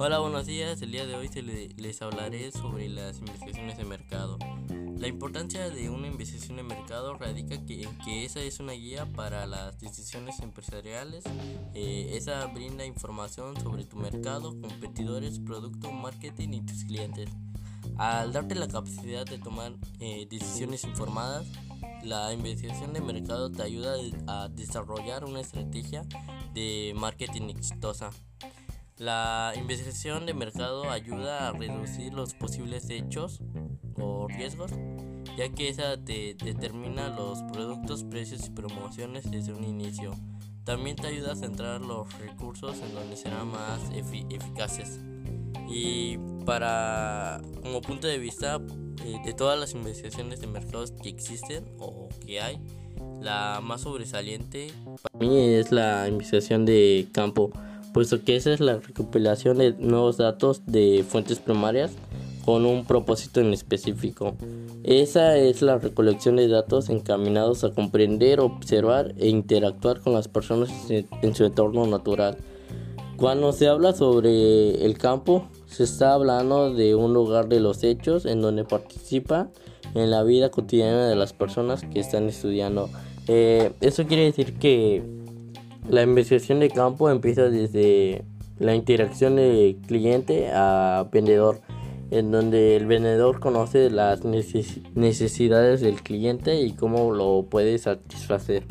Hola, buenos días. El día de hoy les hablaré sobre las investigaciones de mercado. La importancia de una investigación de mercado radica en que esa es una guía para las decisiones empresariales. Eh, esa brinda información sobre tu mercado, competidores, producto, marketing y tus clientes. Al darte la capacidad de tomar eh, decisiones informadas, la investigación de mercado te ayuda a desarrollar una estrategia de marketing exitosa. La investigación de mercado ayuda a reducir los posibles hechos o riesgos, ya que esa te determina los productos, precios y promociones desde un inicio. También te ayuda a centrar los recursos en donde serán más eficaces. Y para, como punto de vista eh, de todas las investigaciones de mercados que existen o que hay, la más sobresaliente para mí es la investigación de campo puesto que esa es la recopilación de nuevos datos de fuentes primarias con un propósito en específico. Esa es la recolección de datos encaminados a comprender, observar e interactuar con las personas en su entorno natural. Cuando se habla sobre el campo, se está hablando de un lugar de los hechos en donde participa en la vida cotidiana de las personas que están estudiando. Eh, eso quiere decir que la investigación de campo empieza desde la interacción de cliente a vendedor, en donde el vendedor conoce las necesidades del cliente y cómo lo puede satisfacer.